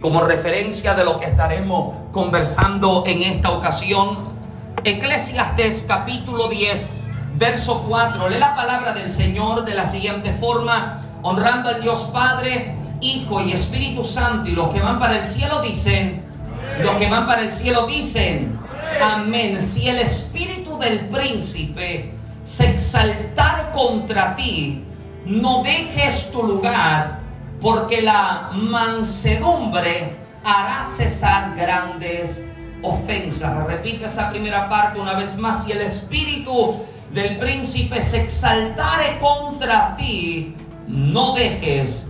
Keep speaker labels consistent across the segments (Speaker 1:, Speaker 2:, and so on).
Speaker 1: como referencia de lo que estaremos conversando en esta ocasión. Eclesiastes capítulo 10, verso 4. Lee la palabra del Señor de la siguiente forma, honrando al Dios Padre, Hijo y Espíritu Santo. Y los que van para el cielo dicen, los que van para el cielo dicen, amén. Si el espíritu del príncipe se exaltare contra ti, no dejes tu lugar, porque la mansedumbre hará cesar grandes ofensas. Repite esa primera parte una vez más. Si el espíritu del príncipe se exaltare contra ti, no dejes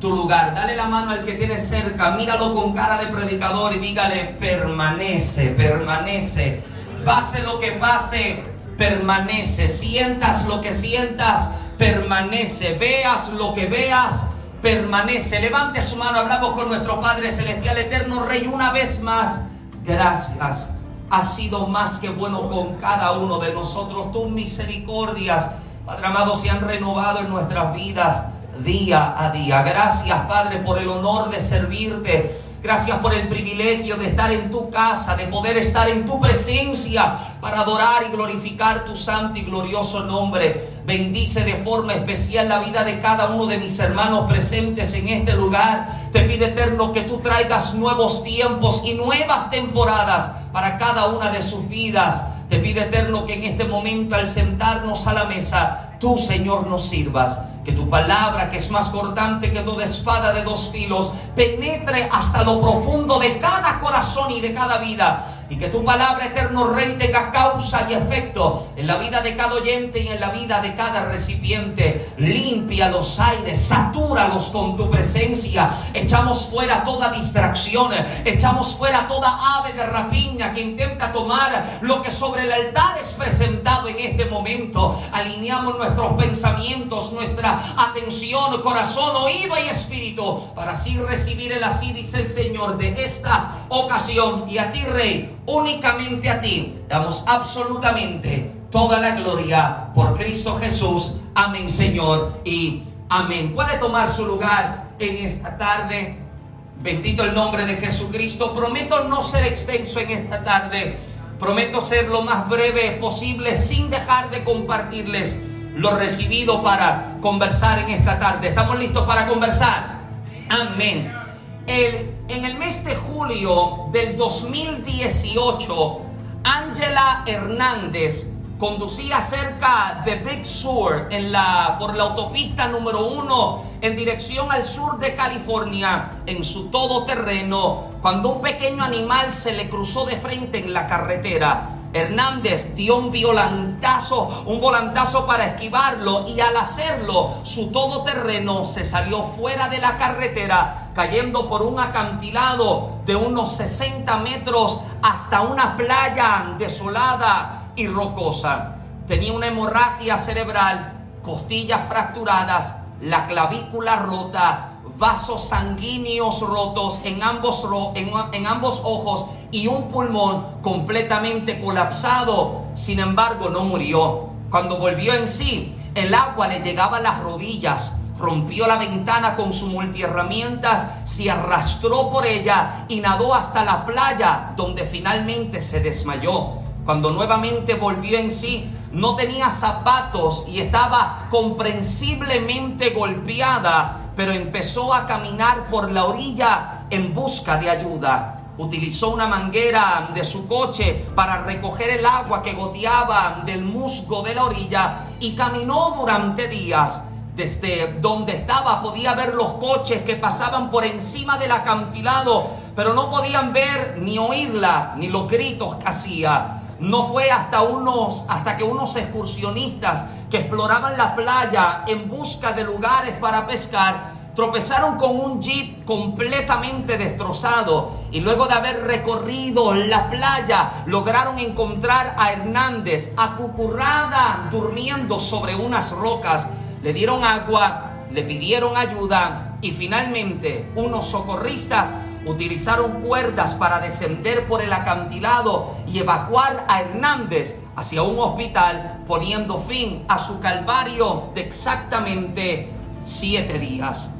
Speaker 1: tu lugar. Dale la mano al que tiene cerca, míralo con cara de predicador y dígale, permanece, permanece. Pase lo que pase, permanece. Sientas lo que sientas, permanece. Veas lo que veas, permanece. Levante su mano, hablamos con nuestro Padre Celestial, Eterno Rey, una vez más. Gracias. Has sido más que bueno con cada uno de nosotros. Tus misericordias, Padre amado, se han renovado en nuestras vidas día a día. Gracias, Padre, por el honor de servirte. Gracias por el privilegio de estar en tu casa, de poder estar en tu presencia para adorar y glorificar tu santo y glorioso nombre. Bendice de forma especial la vida de cada uno de mis hermanos presentes en este lugar. Te pide eterno que tú traigas nuevos tiempos y nuevas temporadas para cada una de sus vidas. Te pide eterno que en este momento al sentarnos a la mesa, tú Señor nos sirvas que tu palabra, que es más cortante que toda espada de dos filos, penetre hasta lo profundo de cada corazón y de cada vida. Y que tu palabra, eterno Rey, tenga causa y efecto en la vida de cada oyente y en la vida de cada recipiente. Limpia los aires, satúralos con tu presencia. Echamos fuera toda distracción, echamos fuera toda ave de rapiña que intenta tomar lo que sobre el altar es presentado en este momento. Alineamos nuestros pensamientos, nuestra atención, corazón, oído y espíritu, para así recibir el así, dice el Señor, de esta ocasión. Y a ti, Rey, únicamente a ti, damos absolutamente toda la gloria por Cristo Jesús. Amén, Señor, y amén. Puede tomar su lugar en esta tarde. Bendito el nombre de Jesucristo. Prometo no ser extenso en esta tarde. Prometo ser lo más breve posible sin dejar de compartirles lo recibido para conversar en esta tarde. ¿Estamos listos para conversar? Amén. En el mes de julio del 2018, Ángela Hernández conducía cerca de Big Sur la, por la autopista número uno en dirección al sur de California en su todoterreno cuando un pequeño animal se le cruzó de frente en la carretera. Hernández dio un volantazo, un volantazo para esquivarlo y al hacerlo su todoterreno se salió fuera de la carretera cayendo por un acantilado de unos 60 metros hasta una playa desolada y rocosa. Tenía una hemorragia cerebral, costillas fracturadas, la clavícula rota, vasos sanguíneos rotos en ambos, en, ambos ojos y un pulmón completamente colapsado. Sin embargo, no murió. Cuando volvió en sí, el agua le llegaba a las rodillas. Rompió la ventana con su multiherramientas, se arrastró por ella y nadó hasta la playa, donde finalmente se desmayó. Cuando nuevamente volvió en sí, no tenía zapatos y estaba comprensiblemente golpeada pero empezó a caminar por la orilla en busca de ayuda. Utilizó una manguera de su coche para recoger el agua que goteaba del musgo de la orilla y caminó durante días. Desde donde estaba podía ver los coches que pasaban por encima del acantilado, pero no podían ver ni oírla ni los gritos que hacía. No fue hasta unos hasta que unos excursionistas que exploraban la playa en busca de lugares para pescar, tropezaron con un jeep completamente destrozado y luego de haber recorrido la playa lograron encontrar a Hernández acucurrada durmiendo sobre unas rocas. Le dieron agua, le pidieron ayuda y finalmente unos socorristas utilizaron cuerdas para descender por el acantilado y evacuar a Hernández hacia un hospital, poniendo fin a su calvario de exactamente siete días.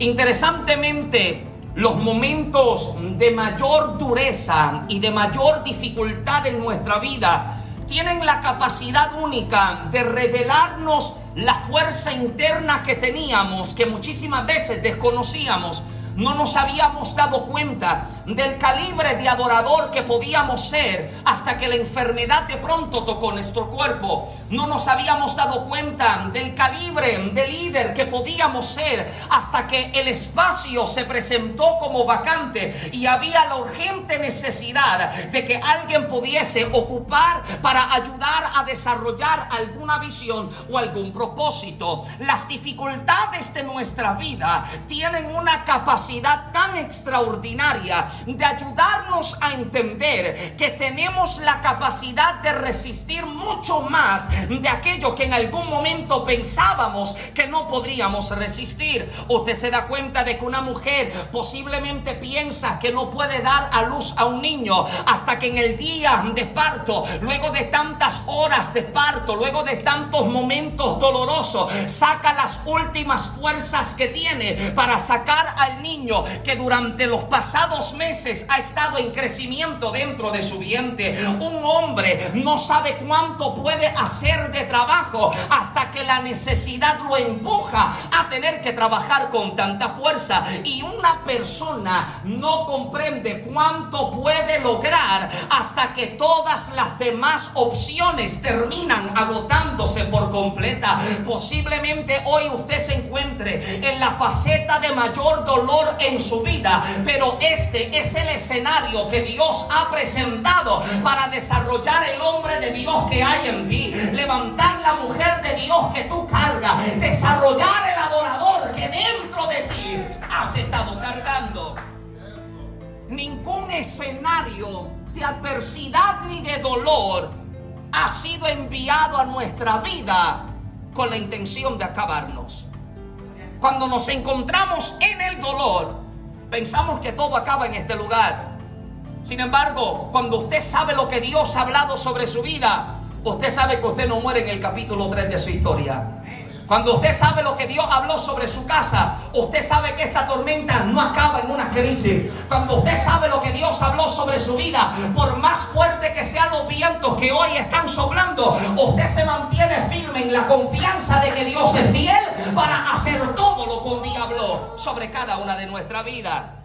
Speaker 1: Interesantemente, los momentos de mayor dureza y de mayor dificultad en nuestra vida tienen la capacidad única de revelarnos la fuerza interna que teníamos, que muchísimas veces desconocíamos no nos habíamos dado cuenta del calibre de adorador que podíamos ser hasta que la enfermedad de pronto tocó nuestro cuerpo. No nos habíamos dado cuenta del calibre de líder que podíamos ser hasta que el espacio se presentó como vacante y había la urgente necesidad de que alguien pudiese ocupar para ayudar a desarrollar alguna visión o algún propósito. Las dificultades de nuestra vida tienen una capacidad tan extraordinaria de ayudarnos a entender que tenemos la capacidad de resistir mucho más de aquello que en algún momento pensábamos que no podríamos resistir. Usted se da cuenta de que una mujer posiblemente piensa que no puede dar a luz a un niño hasta que en el día de parto, luego de tantas horas de parto, luego de tantos momentos dolorosos, saca las últimas fuerzas que tiene para sacar al niño que durante los pasados meses ha estado en crecimiento dentro de su vientre. Un hombre no sabe cuánto puede hacer de trabajo hasta que la necesidad lo empuja a tener que trabajar con tanta fuerza. Y una persona no comprende cuánto puede lograr hasta que todas las demás opciones terminan agotándose por completa. Posiblemente hoy usted se encuentre en la faceta de mayor en su vida, pero este es el escenario que Dios ha presentado para desarrollar el hombre de Dios que hay en ti, levantar la mujer de Dios que tú cargas, desarrollar el adorador que dentro de ti has estado cargando. Ningún escenario de adversidad ni de dolor ha sido enviado a nuestra vida con la intención de acabarnos. Cuando nos encontramos en el dolor, pensamos que todo acaba en este lugar. Sin embargo, cuando usted sabe lo que Dios ha hablado sobre su vida, usted sabe que usted no muere en el capítulo 3 de su historia. Cuando usted sabe lo que Dios habló sobre su casa, usted sabe que esta tormenta no acaba en una crisis. Cuando usted sabe lo que Dios habló sobre su vida, por más fuerte que sean los vientos que hoy están soplando, usted se mantiene firme en la confianza de que Dios es fiel para hacer todo lo que un día habló sobre cada una de nuestra vida.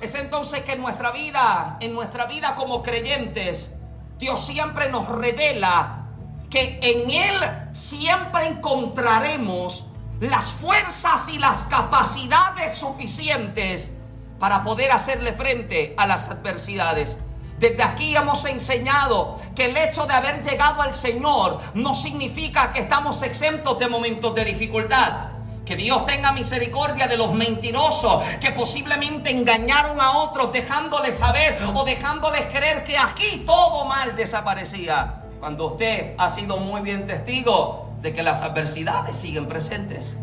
Speaker 1: Es entonces que en nuestra vida, en nuestra vida como creyentes, Dios siempre nos revela que en Él siempre encontraremos las fuerzas y las capacidades suficientes para poder hacerle frente a las adversidades. Desde aquí hemos enseñado que el hecho de haber llegado al Señor no significa que estamos exentos de momentos de dificultad. Que Dios tenga misericordia de los mentirosos que posiblemente engañaron a otros dejándoles saber o dejándoles creer que aquí todo mal desaparecía cuando usted ha sido muy bien testigo de que las adversidades siguen presentes.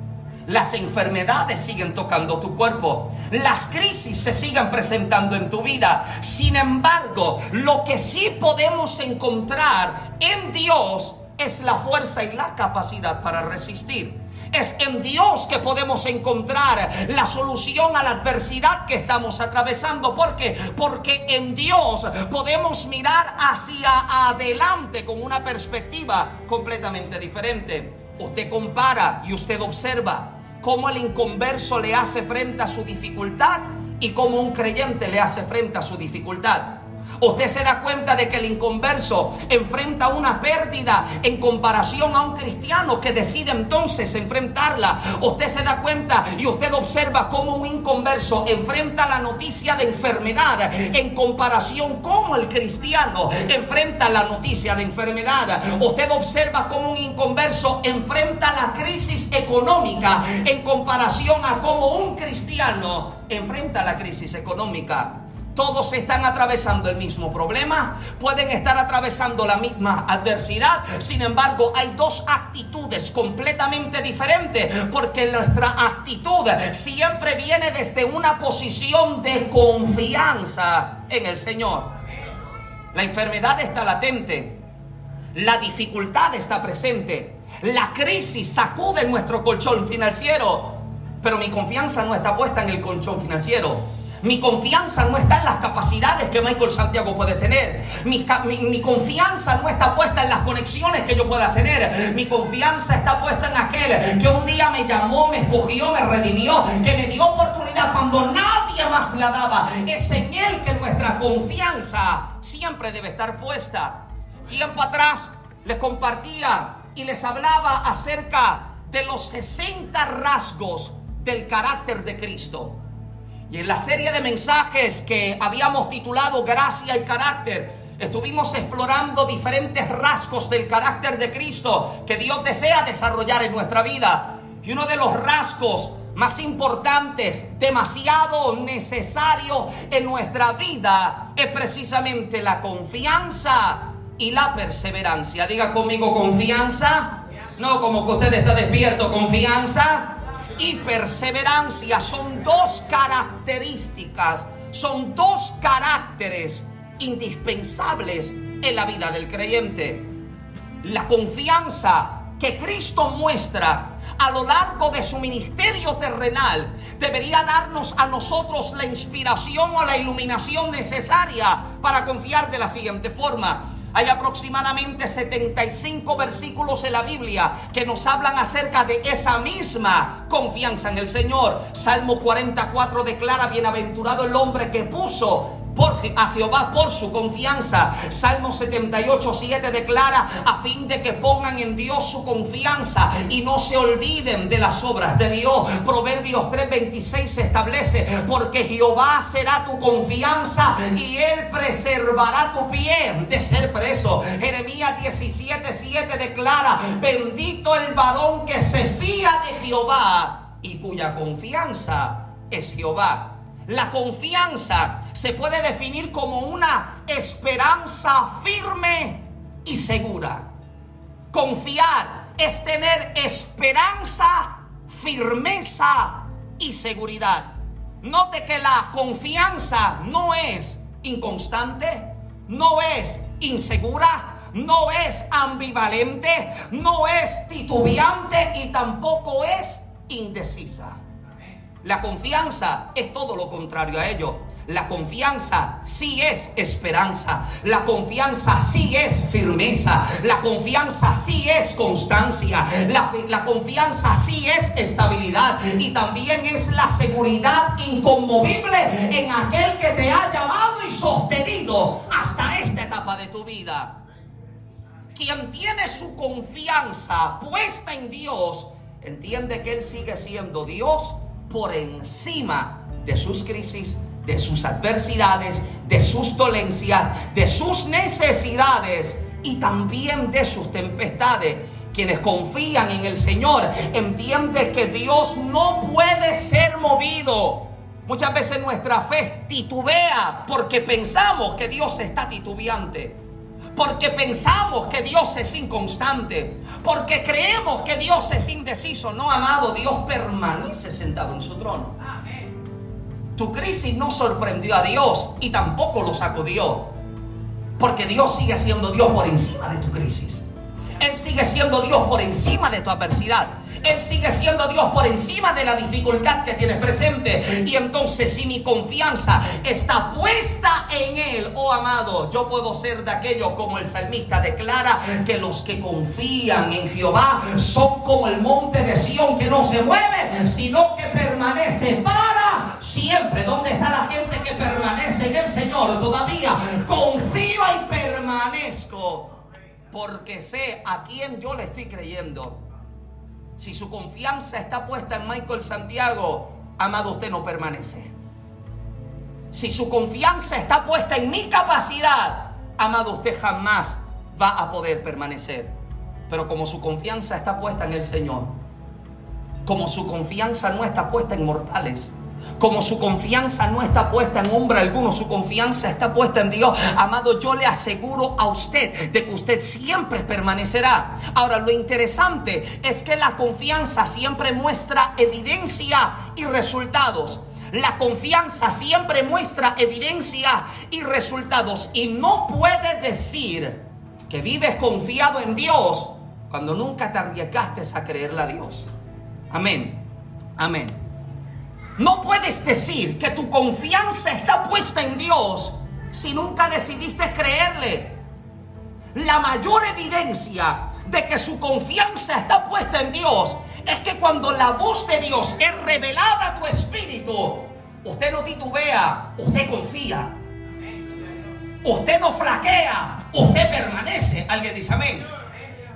Speaker 1: Las enfermedades siguen tocando tu cuerpo. Las crisis se siguen presentando en tu vida. Sin embargo, lo que sí podemos encontrar en Dios es la fuerza y la capacidad para resistir. Es en Dios que podemos encontrar la solución a la adversidad que estamos atravesando. ¿Por qué? Porque en Dios podemos mirar hacia adelante con una perspectiva completamente diferente. Usted compara y usted observa cómo el inconverso le hace frente a su dificultad y cómo un creyente le hace frente a su dificultad. Usted se da cuenta de que el inconverso enfrenta una pérdida en comparación a un cristiano que decide entonces enfrentarla. Usted se da cuenta y usted observa cómo un inconverso enfrenta la noticia de enfermedad en comparación como el cristiano enfrenta la noticia de enfermedad. Usted observa cómo un inconverso enfrenta la crisis económica en comparación a cómo un cristiano enfrenta la crisis económica. Todos están atravesando el mismo problema, pueden estar atravesando la misma adversidad, sin embargo hay dos actitudes completamente diferentes, porque nuestra actitud siempre viene desde una posición de confianza en el Señor. La enfermedad está latente, la dificultad está presente, la crisis sacude nuestro colchón financiero, pero mi confianza no está puesta en el colchón financiero Mi confianza no está en las capacidades que Michael Santiago puede tener. Mi, confianza no está puesta en las conexiones que yo pueda tener. Mi confianza está puesta en aquel que un día me llamó, me escogió, me redimió, que me dio oportunidad cuando nadie más la daba. Es en él que nuestra confianza siempre debe estar puesta. Tiempo atrás les compartía y les hablaba acerca de los 60 rasgos del carácter de Cristo. Y en la serie de mensajes que habíamos titulado Gracia y Carácter, estuvimos explorando diferentes rasgos del carácter de Cristo que Dios desea desarrollar en nuestra vida. Y uno de los rasgos más importantes, demasiado necesario en nuestra vida, es precisamente la confianza y la perseverancia. Diga conmigo confianza. No como que usted está despierto, confianza y perseverancia son dos características, son dos caracteres indispensables en la vida del creyente. La confianza que Cristo muestra a lo largo de su ministerio terrenal debería darnos a nosotros la inspiración o la iluminación necesaria para confiar de la siguiente forma. Hay aproximadamente 75 versículos en la Biblia que nos hablan acerca de esa misma confianza en el Señor. Salmo 44 declara, bienaventurado el hombre que puso a Jehová por su confianza. Salmo 78, 7 declara a fin de que pongan en Dios su confianza y no se olviden de las obras de Dios. Proverbios 3, 26 establece, porque Jehová será tu confianza y él preservará tu pie de ser preso. Jeremías 17, 7 declara, bendito el varón que se fía de Jehová y cuya confianza es Jehová. La confianza se puede definir como una esperanza firme y segura. Confiar es tener esperanza, firmeza y seguridad. Note que la confianza no es inconstante, no es insegura, no es ambivalente, no es titubeante y tampoco es indecisa. La confianza es todo lo contrario a ello. La confianza sí es esperanza. La confianza sí es firmeza. La confianza sí es constancia. La, confianza sí es estabilidad. Y también es la seguridad inconmovible en aquel que te ha llamado y sostenido hasta esta etapa de tu vida. Quien tiene su confianza puesta en Dios, entiende que Él sigue siendo Dios por encima de sus crisis, de sus adversidades, de sus dolencias, de sus necesidades y también de sus tempestades. Quienes confían en el Señor entienden que Dios no puede ser movido. Muchas veces nuestra fe titubea porque pensamos que Dios está titubeante porque pensamos que Dios es inconstante, porque creemos que Dios es indeciso. No, amado, Dios permanece sentado en su trono. Tu crisis no sorprendió a Dios y tampoco lo sacudió, porque Dios sigue siendo Dios por encima de tu crisis. Él sigue siendo Dios por encima de tu adversidad. Él sigue siendo Dios por encima de la dificultad que tienes presente. Y entonces si mi confianza está puesta en Él, oh amado, yo puedo ser de aquello como el salmista declara que los que confían en Jehová son como el monte de Sión que no se mueve, sino que permanece para siempre. ¿Dónde está la gente que permanece en el Señor? Todavía confío y permanezco porque sé a quién yo le estoy creyendo. Si su confianza está puesta en Michael Santiago, amado, usted no permanece. Si su confianza está puesta en mi capacidad, amado, usted jamás va a poder permanecer. Pero como su confianza está puesta en el Señor, como su confianza no está puesta en mortales, como su confianza no está puesta en hombre alguno, su confianza está puesta en Dios. Amado, yo le aseguro a usted de que usted siempre permanecerá. Ahora, lo interesante es que la confianza siempre muestra evidencia y resultados. La confianza siempre muestra evidencia y resultados. Y no puede decir que vives confiado en Dios cuando nunca te arriesgaste a creerle a Dios. Amén. Amén. No puedes decir que tu confianza está puesta en Dios si nunca decidiste creerle. La mayor evidencia de que su confianza está puesta en Dios es que cuando la voz de Dios es revelada a tu espíritu, usted no titubea, usted confía. Usted no flaquea, usted permanece. Alguien dice amén.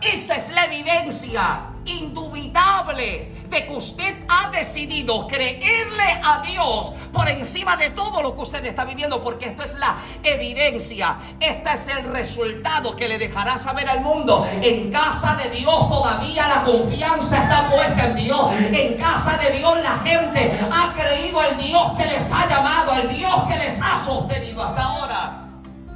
Speaker 1: Esa es la evidencia indubitable de que usted ha decidido creerle a Dios por encima de todo lo que usted está viviendo, porque esto es la evidencia, este es el resultado que le dejará saber al mundo. En casa de Dios todavía la confianza está puesta en Dios. En casa de Dios la gente ha creído al Dios que les ha llamado, al Dios que les ha sostenido hasta ahora.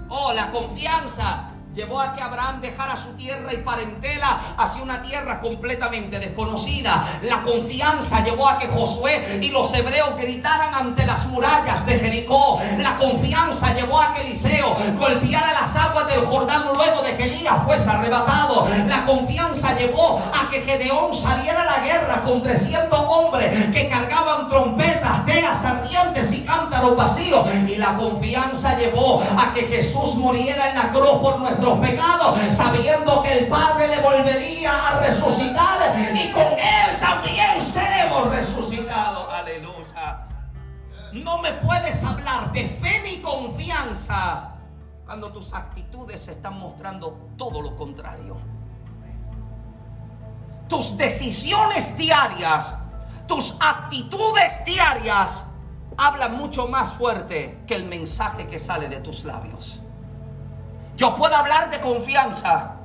Speaker 1: Oh, la confianza llevó a que Abraham dejara su tierra y parentela hacia una tierra completamente desconocida. La confianza llevó a que Josué y los hebreos gritaran ante las murallas de Jericó. La confianza llevó a que Eliseo golpeara las aguas del Jordán luego de que Elías fuese arrebatado. La confianza llevó a que Gedeón saliera a la guerra con 300 hombres que cargaban trompetas, teas ardientes vacíos. Y la confianza llevó a que Jesús muriera en la cruz por nuestro pecados, sabiendo que el Padre le volvería a resucitar y con Él también seremos resucitados. Aleluya. No me puedes hablar de fe ni confianza cuando tus actitudes están mostrando todo lo contrario. Tus decisiones diarias, tus actitudes diarias hablan mucho más fuerte que el mensaje que sale de tus labios. Yo puedo hablar de confianza,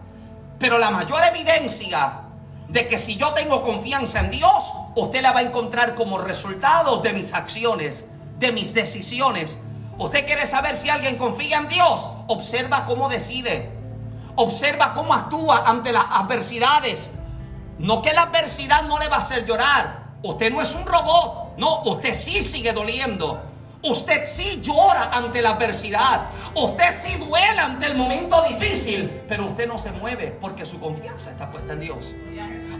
Speaker 1: pero la mayor evidencia de que si yo tengo confianza en Dios, usted la va a encontrar como resultado de mis acciones, de mis decisiones. Usted quiere saber si alguien confía en Dios, observa cómo decide, observa cómo actúa ante las adversidades. No que la adversidad no le va a hacer llorar. Usted no es un robot, no, usted sí sigue doliendo. Usted sí llora ante la adversidad. Usted sí duele ante el momento difícil. Pero usted no se mueve porque su confianza está puesta en Dios.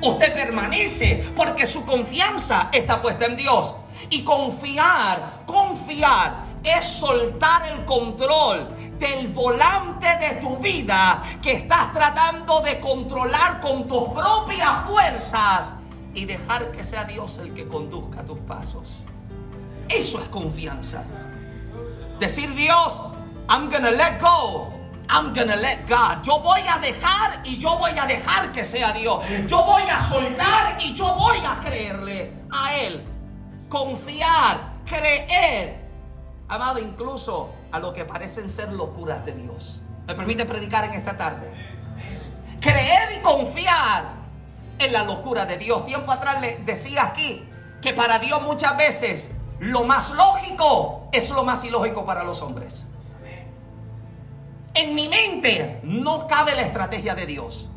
Speaker 1: Usted permanece porque su confianza está puesta en Dios. Y confiar, confiar es soltar el control del volante de tu vida que estás tratando de controlar con tus propias fuerzas y dejar que sea Dios el que conduzca tus pasos. Eso es confianza. Decir Dios, I'm gonna let go. I'm gonna let God. Yo voy a dejar y yo voy a dejar que sea Dios. Yo voy a soltar y yo voy a creerle a Él. Confiar, creer. Amado, incluso a lo que parecen ser locuras de Dios. ¿Me permite predicar en esta tarde? Creer y confiar en la locura de Dios. Tiempo atrás le decía aquí que para Dios muchas veces lo más lógico es lo más ilógico para los hombres. En mi mente no cabe la estrategia de Dios.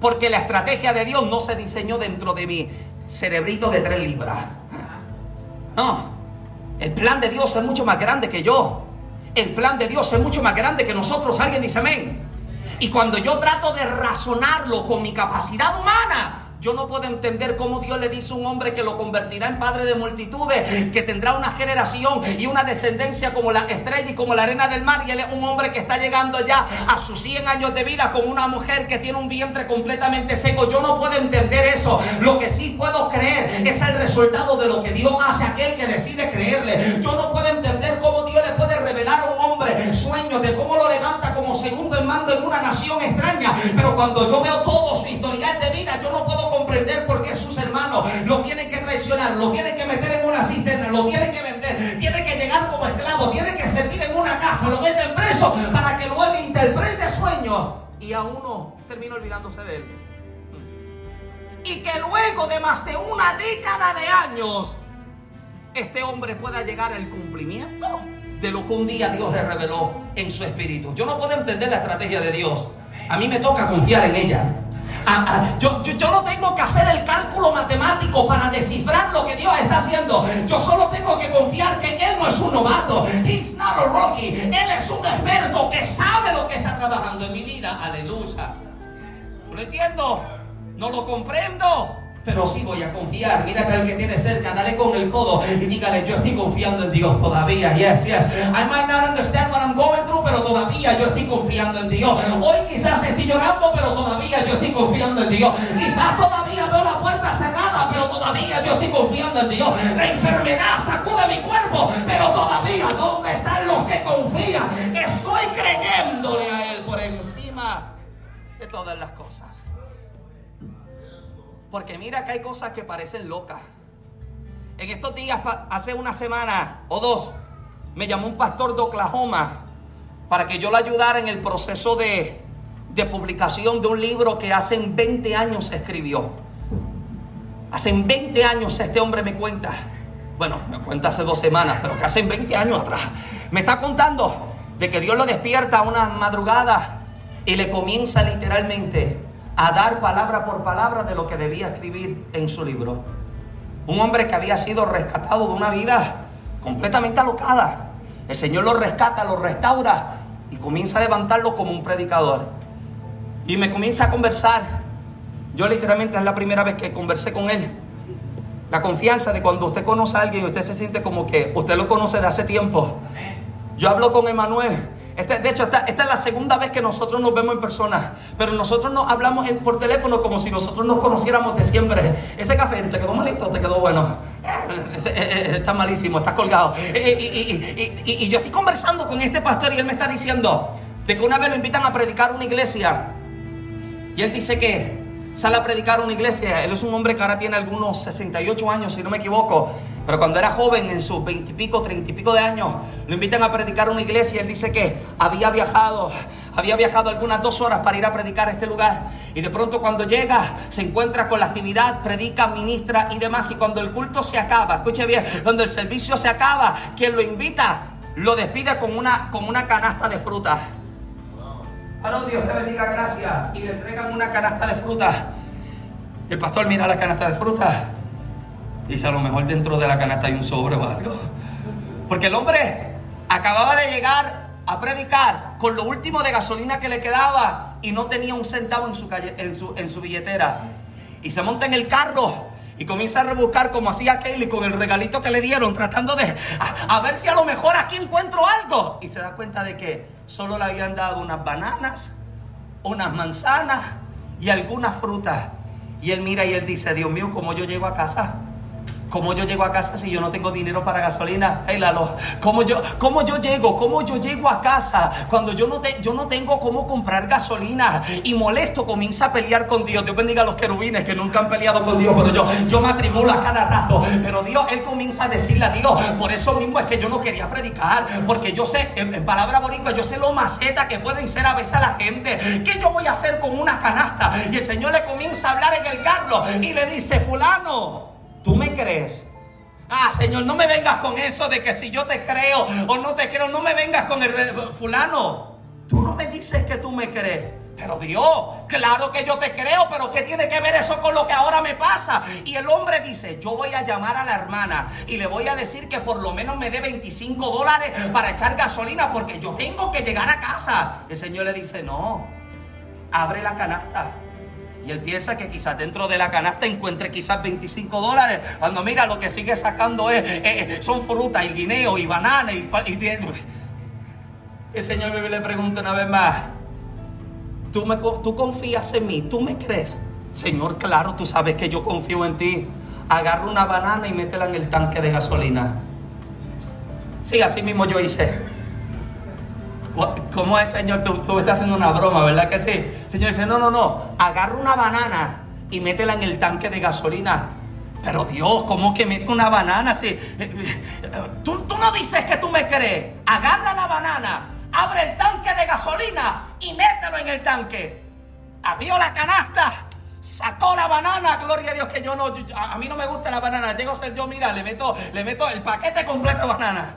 Speaker 1: Porque la estrategia de Dios no se diseñó dentro de mi cerebrito de tres libras. No. El plan de Dios es mucho más grande que yo. El plan de Dios es mucho más grande que nosotros. Alguien dice amén. Y cuando yo trato de razonarlo con mi capacidad humana, yo no puedo entender cómo Dios le dice a un hombre que lo convertirá en padre de multitudes, que tendrá una generación y una descendencia como la estrella y como la arena del mar. Y él es un hombre que está llegando ya a sus 100 años de vida con una mujer que tiene un vientre completamente seco. Yo no puedo entender eso. Lo que sí puedo creer es el resultado de lo que Dios hace a aquel que decide creerle. Yo no puedo cuando yo veo todo su historial de vida, yo no puedo comprender por qué sus hermanos lo tienen que traicionar, lo tienen que meter en una cisterna, lo tienen que vender, tiene que llegar como esclavo, tiene que servir en una casa, lo meten preso para que luego interprete sueños y a uno termina olvidándose de él. Y que luego de más de una década de años, este hombre pueda llegar al cumplimiento de lo que un día Dios le reveló en su espíritu. Yo no puedo entender la estrategia de Dios. A mí me toca confiar en ella. Ah, yo, yo, no tengo que hacer el cálculo matemático para descifrar lo que Dios está haciendo. Yo solo tengo que confiar que Él no es un novato. He's not a rookie. Él es un experto que sabe lo que está trabajando en mi vida. Aleluya. ¿Lo entiendo? No lo comprendo pero sí voy a confiar. Mírate al que tiene cerca, dale con el codo y dígale, yo estoy confiando en Dios todavía. Yes, yes. I might not understand what I'm going through, pero todavía yo estoy confiando en Dios. Hoy quizás estoy llorando, pero todavía yo estoy confiando en Dios. Quizás todavía veo la puerta cerrada, pero todavía yo estoy confiando en Dios. La enfermedad sacude mi cuerpo, pero todavía, ¿dónde están los que confían? Estoy creyéndole a Él por encima de todas las cosas. Porque mira que hay cosas que parecen locas. En estos días, hace una semana o dos, me llamó un pastor de Oklahoma para que yo le ayudara en el proceso de, de publicación de un libro que hace 20 años se escribió. Hace 20 años este hombre me cuenta, bueno, me cuenta hace dos semanas, pero que hace 20 años atrás, me está contando de que Dios lo despierta una madrugada y le comienza literalmente a dar palabra por palabra de lo que debía escribir en su libro. Un hombre que había sido rescatado de una vida completamente alocada. El Señor lo rescata, lo restaura y comienza a levantarlo como un predicador. Y me comienza a conversar. Yo literalmente es la primera vez que conversé con él. La confianza de cuando usted conoce a alguien y usted se siente como que usted lo conoce de hace tiempo. Yo hablo con Emanuel este, de hecho, esta, es la segunda vez que nosotros nos vemos en persona. Pero nosotros nos hablamos por teléfono como si nosotros nos conociéramos de siempre. Ese café te quedó malito, te quedó bueno. Eh, eh, eh, está malísimo, está colgado. Y, yo estoy conversando con este pastor y él me está diciendo de que una vez lo invitan a predicar una iglesia. Y él dice que sale a predicar una iglesia. Él es un hombre que ahora tiene algunos 68 años, si no me equivoco. Pero cuando era joven, en sus 20 y pico, 30 y pico de años, lo invitan a predicar una iglesia. Él dice que había viajado, había viajado algunas dos horas para ir a predicar a este lugar. Y de pronto cuando llega, se encuentra con la actividad, predica, ministra y demás. Y cuando el culto se acaba, escuche bien, cuando el servicio se acaba, quien lo invita, lo despide con una, con una canasta de Dios te bendiga, gracias. Y le entregan una canasta de fruta. El pastor mira la canasta de fruta. Dice, a lo mejor dentro de la canasta hay un sobre o algo. Porque el hombre acababa de llegar a predicar con lo último de gasolina que le quedaba y no tenía un centavo en su, en su, en su billetera. Y se monta en el carro y comienza a rebuscar como hacía Kelly con el regalito que le dieron, tratando de a, ver si a lo mejor aquí encuentro algo. Y se da cuenta de que solo le habían dado unas bananas, unas manzanas y algunas frutas. Y él mira y él dice, Dios mío, ¿cómo yo llego a casa? ¿Cómo yo llego a casa si yo no tengo dinero para gasolina? Hey, Lalo, ¿cómo yo, cómo yo llego? ¿Cómo yo llego a casa cuando yo no, te, yo no tengo cómo comprar gasolina? Y molesto comienza a pelear con Dios. Dios bendiga a los querubines que nunca han peleado con Dios, pero yo, yo me atribulo a cada rato. Pero Dios, Él comienza a decirle a Dios, por eso mismo es que yo no quería predicar, porque yo sé, en, palabra boricua, yo sé lo maceta que pueden ser a veces a la gente. ¿Qué yo voy a hacer con una canasta? Y el Señor le comienza a hablar en el carro y le dice, fulano. ¿Tú me crees? Ah, Señor, no me vengas con eso de que si yo te creo o no te creo, no me vengas con el fulano. Tú no me dices que tú me crees. Pero Dios, claro que yo te creo, pero ¿qué tiene que ver eso con lo que ahora me pasa? Y el hombre dice, yo voy a llamar a la hermana y le voy a decir que por lo menos me dé 25 dólares para echar gasolina porque yo tengo que llegar a casa. El Señor le dice, no, abre la canasta y él piensa que quizás dentro de la canasta encuentre quizás 25 dólares. Cuando mira lo que sigue sacando es, eh, eh, son frutas y guineo y banana y, el Señor le pregunta una vez más, ¿tú, me, ¿tú confías en mí? ¿Tú me crees? Señor, claro, tú sabes que yo confío en ti. Agarra una banana y métela en el tanque de gasolina. Sí, así mismo yo hice. ¿Cómo es, Señor? Tú, tú, estás haciendo una broma, ¿verdad que sí? Señor dice, no, no, no, agarra una banana y métela en el tanque de gasolina. Pero Dios, ¿cómo que mete una banana ¿Tú, tú no dices que tú me crees. Agarra la banana, abre el tanque de gasolina y mételo en el tanque. Abrió la canasta, sacó la banana, gloria a Dios que yo no, a mí no me gusta la banana, llego a ser yo, mira, le meto, le meto el paquete completo de banana.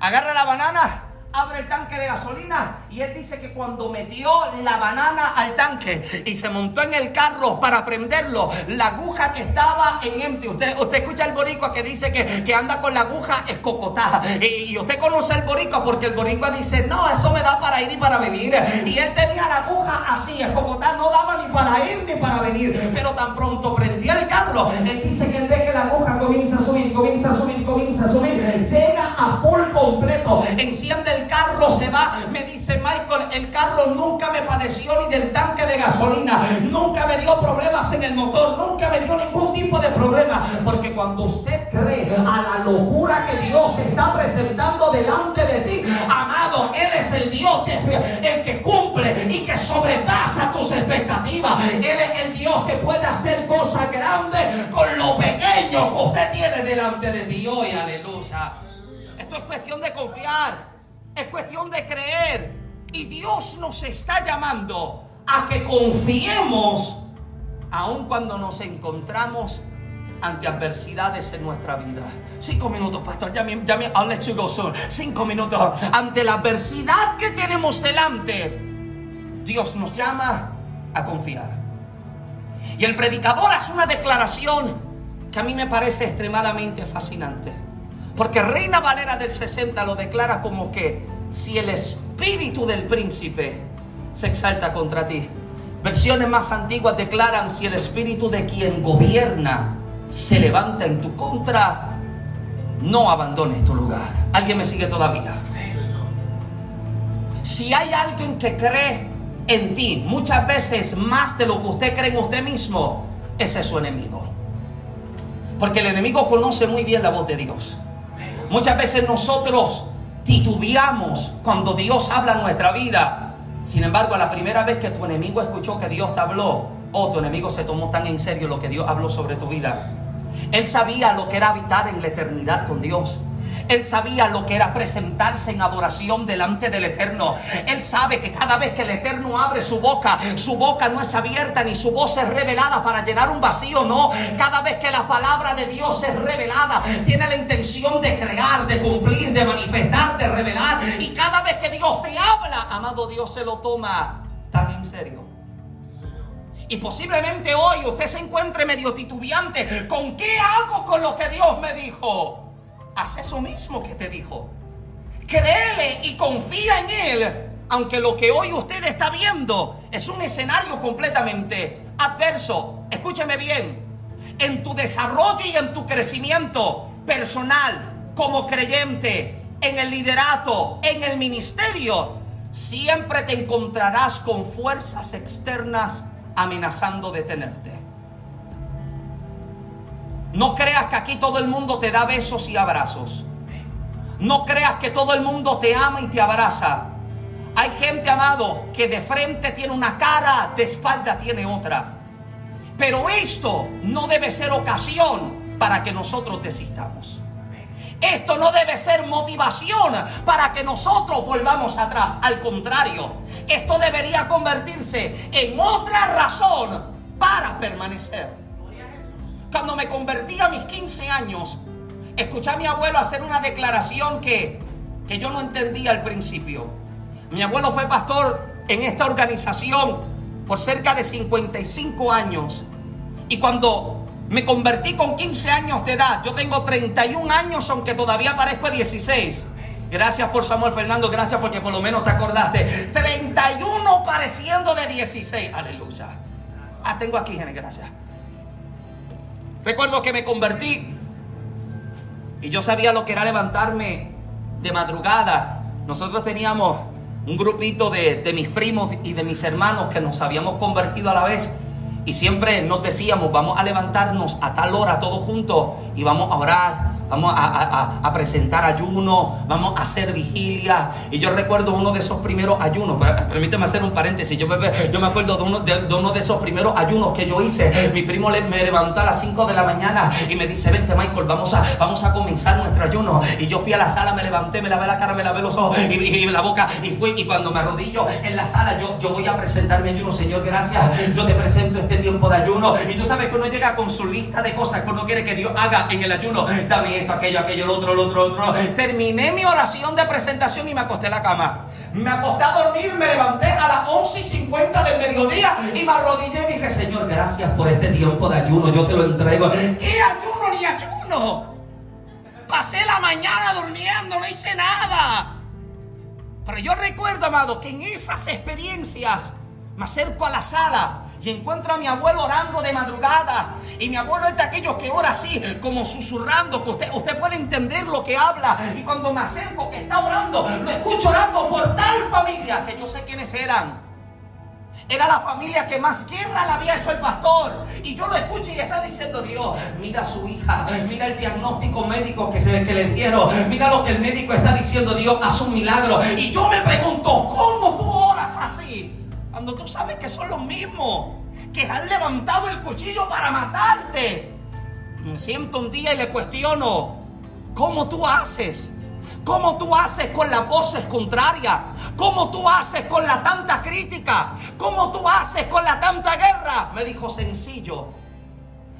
Speaker 1: Agarra la banana, abre el tanque de gasolina y él dice que cuando metió la banana al tanque y se montó en el carro para prenderlo, la aguja que estaba en empty, usted, usted escucha el boricua que dice que, que anda con la aguja escocotada. Y, y usted conoce el boricua porque el boricua dice, no, eso me da para ir y para venir. Y él tenía la aguja así, escocotada, no daba ni para ir ni para venir, pero tan pronto prendía el carro, él dice que él ve que la aguja comienza a subir, comienza a subir, comienza a subir, a full completo, enciende el carro se va. Me dice Michael, el carro nunca me padeció ni del tanque de gasolina. Nunca me dio problemas en el motor. Nunca me dio ningún tipo de problema. Porque cuando usted cree a la locura que Dios está presentando delante de ti, amado, Él es el Dios el que cumple y que sobrepasa tus expectativas. Él es el Dios que puede hacer cosas grandes con lo pequeño que usted tiene delante de Dios. Y aleluya. Es cuestión de confiar. Es cuestión de creer. Y Dios nos está llamando a que confiemos aun cuando nos encontramos ante adversidades en nuestra vida. Cinco minutos, pastor, ya me, ya me, I'll let you go soon. Cinco minutos. Ante la adversidad que tenemos delante, Dios nos llama a confiar. Y el predicador hace una declaración que a mí me parece extremadamente fascinante. Porque Reina Valera del 60 lo declara como que si el espíritu del príncipe se exalta contra ti. Versiones más antiguas declaran si el espíritu de quien gobierna se levanta en tu contra, no abandones tu lugar. ¿Alguien me sigue todavía? Si hay alguien que cree en ti muchas veces más de lo que usted cree en usted mismo, ese es su enemigo. Porque el enemigo conoce muy bien la voz de Dios. Muchas veces nosotros titubeamos cuando Dios habla en nuestra vida. Sin embargo, la primera vez que tu enemigo escuchó que Dios te habló, o tu enemigo se tomó tan en serio lo que Dios habló sobre tu vida. Él sabía lo que era habitar en la eternidad con Dios. Él sabía lo que era presentarse en adoración delante del Eterno. Él sabe que cada vez que el Eterno abre su boca, su boca no es abierta ni su voz es revelada para llenar un vacío, no. Cada vez que la palabra de Dios es revelada, tiene la intención de crear, de cumplir, de manifestar, de revelar. Y cada vez que Dios te habla, amado Dios se lo toma tan en serio. Y posiblemente hoy usted se encuentre medio titubeante. ¿Con qué hago con lo que Dios me dijo? Haz eso mismo que te dijo. Créele y confía en Él, aunque lo que hoy usted está viendo es un escenario completamente adverso. Escúcheme bien, en tu desarrollo y en tu crecimiento personal, como creyente, en el liderato, en el ministerio, siempre te encontrarás con fuerzas externas amenazando detenerte. No creas que aquí todo el mundo te da besos y abrazos. No creas que todo el mundo te ama y te abraza. Hay gente, amado, que de frente tiene una cara, de espalda tiene otra. Pero esto no debe ser ocasión para que nosotros desistamos. Esto no debe ser motivación para que nosotros volvamos atrás. Al contrario, esto debería convertirse en otra razón para permanecer. Cuando me convertí a mis 15 años, escuché a mi abuelo hacer una declaración que, que yo no entendía al principio. Mi abuelo fue pastor en esta organización por cerca de 55 años. Y cuando me convertí con 15 años de edad, yo tengo 31 años, aunque todavía parezco de 16. Gracias por Samuel Fernando, gracias porque por lo menos te acordaste. 31 pareciendo de 16. Aleluya. Ah, tengo aquí, gente, gracias. Recuerdo que me convertí y yo sabía lo que era levantarme de madrugada. Nosotros teníamos un grupito de, mis primos y de mis hermanos que nos habíamos convertido a la vez. Y siempre nos decíamos, vamos a levantarnos a tal hora todos juntos y vamos a orar vamos a, presentar ayuno, vamos a hacer vigilia. Y yo recuerdo uno de esos primeros ayunos, permíteme hacer un paréntesis, yo me, yo me acuerdo de uno de, uno de esos primeros ayunos que yo hice. Mi primo me levantó a las 5 de la mañana y me dice, vente Michael, vamos a, vamos a comenzar nuestro ayuno. Y yo fui a la sala, me levanté, me lavé la cara, me lavé los ojos y, la boca y fui. Y cuando me arrodillo en la sala, yo, yo voy a presentar mi ayuno, Señor, gracias. Yo te presento este tiempo de ayuno. Y tú sabes que uno llega con su lista de cosas que uno quiere que Dios haga en el ayuno. También y esto, aquello, aquello, lo otro, lo otro, lo otro. Terminé mi oración de presentación y me acosté en la cama. Me acosté a dormir, me levanté a las 11 y 50 del mediodía y me arrodillé y dije, Señor, gracias por este tiempo de ayuno, yo te lo entrego. ¿Qué ayuno ni ayuno? Pasé la mañana durmiendo, no hice nada. Pero yo recuerdo, amado, que en esas experiencias me acerco a la sala y encuentro a mi abuelo orando de madrugada. Y mi abuelo es de aquellos que ora así, como susurrando, que usted, usted puede entender lo que habla. Y cuando me acerco que está orando, lo escucho orando por tal familia que yo sé quiénes eran. Era la familia que más guerra le había hecho el pastor. Y yo lo escucho y está diciendo Dios, mira a su hija, mira el diagnóstico médico que, se, que le dieron, mira lo que el médico está diciendo, Dios, haz un milagro. Y yo me pregunto, ¿cómo? Cuando tú sabes que son los mismos, que han levantado el cuchillo para matarte. Me siento un día y le cuestiono, ¿cómo tú haces? ¿Cómo tú haces con las voces contrarias? ¿Cómo tú haces con la tanta crítica? ¿Cómo tú haces con la tanta guerra? Me dijo sencillo.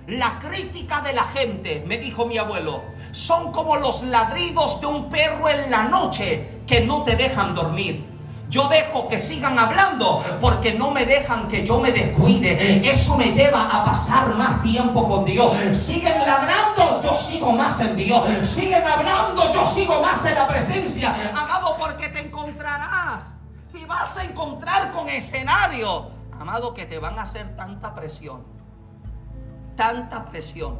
Speaker 1: La crítica de la gente, me dijo mi abuelo, son como los ladridos de un perro en la noche que no te dejan dormir. Yo dejo que sigan hablando porque no me dejan que yo me descuide. Eso me lleva a pasar más tiempo con Dios. Siguen ladrando, yo sigo más en Dios. Siguen hablando, yo sigo más en la presencia. Amado, porque te encontrarás. Te vas a encontrar con escenario. Amado, que te van a hacer tanta presión. Tanta presión.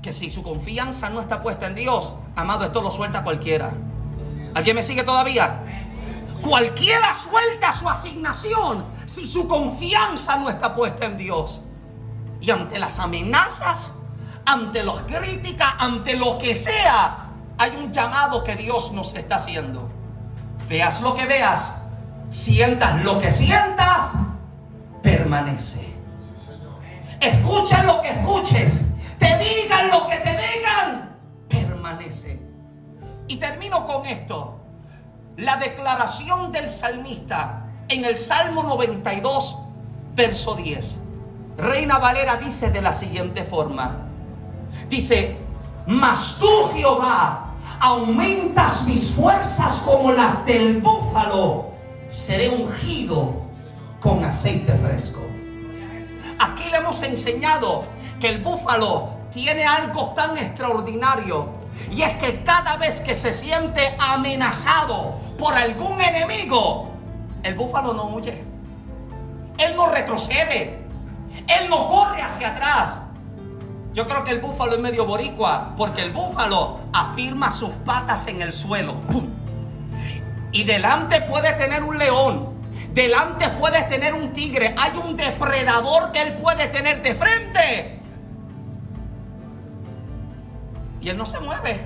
Speaker 1: Que si su confianza no está puesta en Dios, amado, esto lo suelta cualquiera. ¿Alguien me sigue todavía? Cualquiera suelta su asignación si su confianza no está puesta en Dios. Y ante las amenazas, ante las críticas, ante lo que sea, hay un llamado que Dios nos está haciendo. Veas lo que veas, sientas lo que sientas, permanece. Escucha lo que escuches, te digan lo que te digan, permanece. Y termino con esto la declaración del salmista en el Salmo 92, verso 10. Reina Valera dice de la siguiente forma. Dice, mas tú Jehová aumentas mis fuerzas como las del búfalo, seré ungido con aceite fresco. Aquí le hemos enseñado que el búfalo tiene algo tan extraordinario y es que cada vez que se siente amenazado por algún enemigo, el búfalo no huye. Él no retrocede. Él no corre hacia atrás. Yo creo que el búfalo es medio boricua, porque el búfalo afirma sus patas en el suelo. Y delante puede tener un león. Delante puede tener un tigre. Hay un depredador que él puede tener de frente. Y él no se mueve.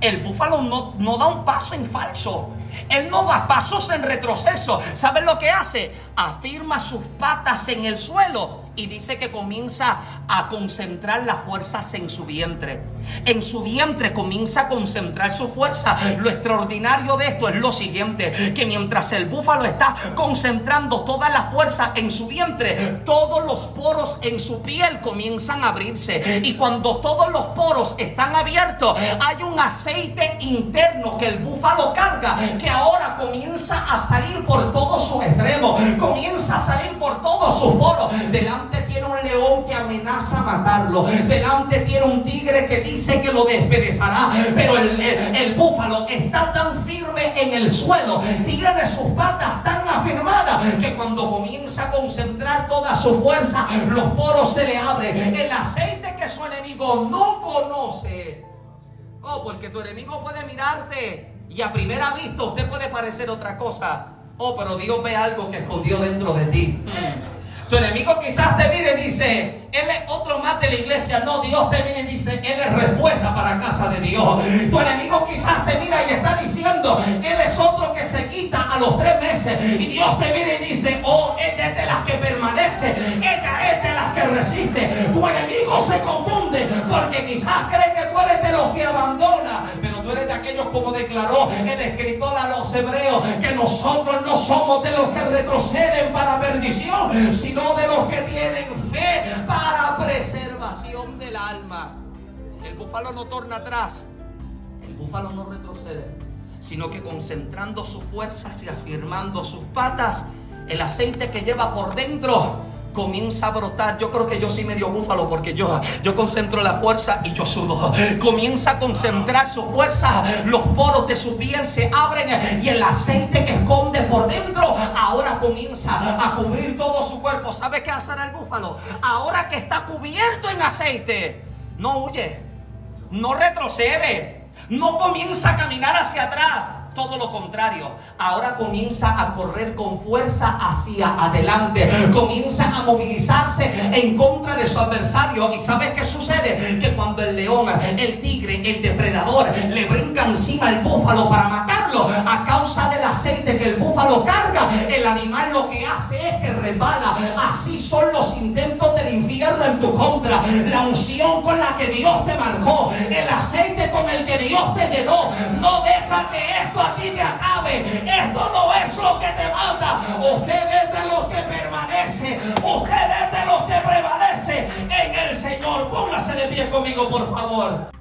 Speaker 1: El búfalo no, no da un paso en falso. Él no da pasos en retroceso. ¿Sabes lo que hace? Afirma sus patas en el suelo y dice que comienza a concentrar las fuerzas en su vientre. En su vientre comienza a concentrar su fuerza. Lo extraordinario de esto es lo siguiente, que mientras el búfalo está concentrando toda la fuerza en su vientre, todos los poros en su piel comienzan a abrirse. Y cuando todos los poros están abiertos, hay un aceite interno que el búfalo carga, que ahora comienza a salir por todos sus extremos, comienza a salir por todos sus poros. Delante tiene un león que amenaza matarlo. Delante tiene un tigre que dice que lo despedezará. Pero el, búfalo está tan firme en el suelo, tiene sus patas tan afirmadas que cuando comienza a concentrar toda su fuerza, los poros se le abren. El aceite que su enemigo no conoce. Oh, porque tu enemigo puede mirarte y a primera vista usted puede parecer otra cosa. Oh, pero Dios ve algo que escondió dentro de ti. Tu enemigo quizás te mire y dice, él es otro más de la iglesia. No, Dios te viene y dice, Él es respuesta para casa de Dios. Tu enemigo quizás te mira y está diciendo, Él es otro que se quita a los tres meses. Y Dios te viene y dice, oh, ella es de las que permanece. Ella es de las que resiste. Tu enemigo se confunde porque quizás cree que tú eres de los que abandona. Pero tú eres de aquellos como declaró el escritor a los hebreos, que nosotros no somos de los que retroceden para perdición, sino de los que tienen fe para preservación del alma. El búfalo no torna atrás. El búfalo no retrocede. Sino que concentrando sus fuerzas y afirmando sus patas, el aceite que lleva por dentro comienza a brotar. Yo creo que yo sí medio búfalo porque yo, yo concentro la fuerza y yo sudo. Comienza a concentrar su fuerza. Los poros de su piel se abren y el aceite que esconde por dentro ahora comienza a cubrir todo su cuerpo. ¿Sabe qué hace el búfalo? Ahora que está cubierto en aceite, no huye, no retrocede, no comienza a caminar hacia atrás todo lo contrario. Ahora comienza a correr con fuerza hacia adelante. Comienza a movilizarse en contra de su adversario. ¿Y sabes qué sucede? Que cuando el león, el tigre, el depredador le brinca encima al búfalo para matarlo, a causa del aceite que el búfalo carga, el animal lo que hace es que resbala. Así son los intentos del infierno en tu contra. La unción con la que Dios te marcó, el aceite con el que Dios te llenó, no deja que esto a ti te acabe. Esto no es lo que te manda. Usted es de los que permanece. Usted es de los que prevalece en el Señor. Póngase de pie conmigo, por favor.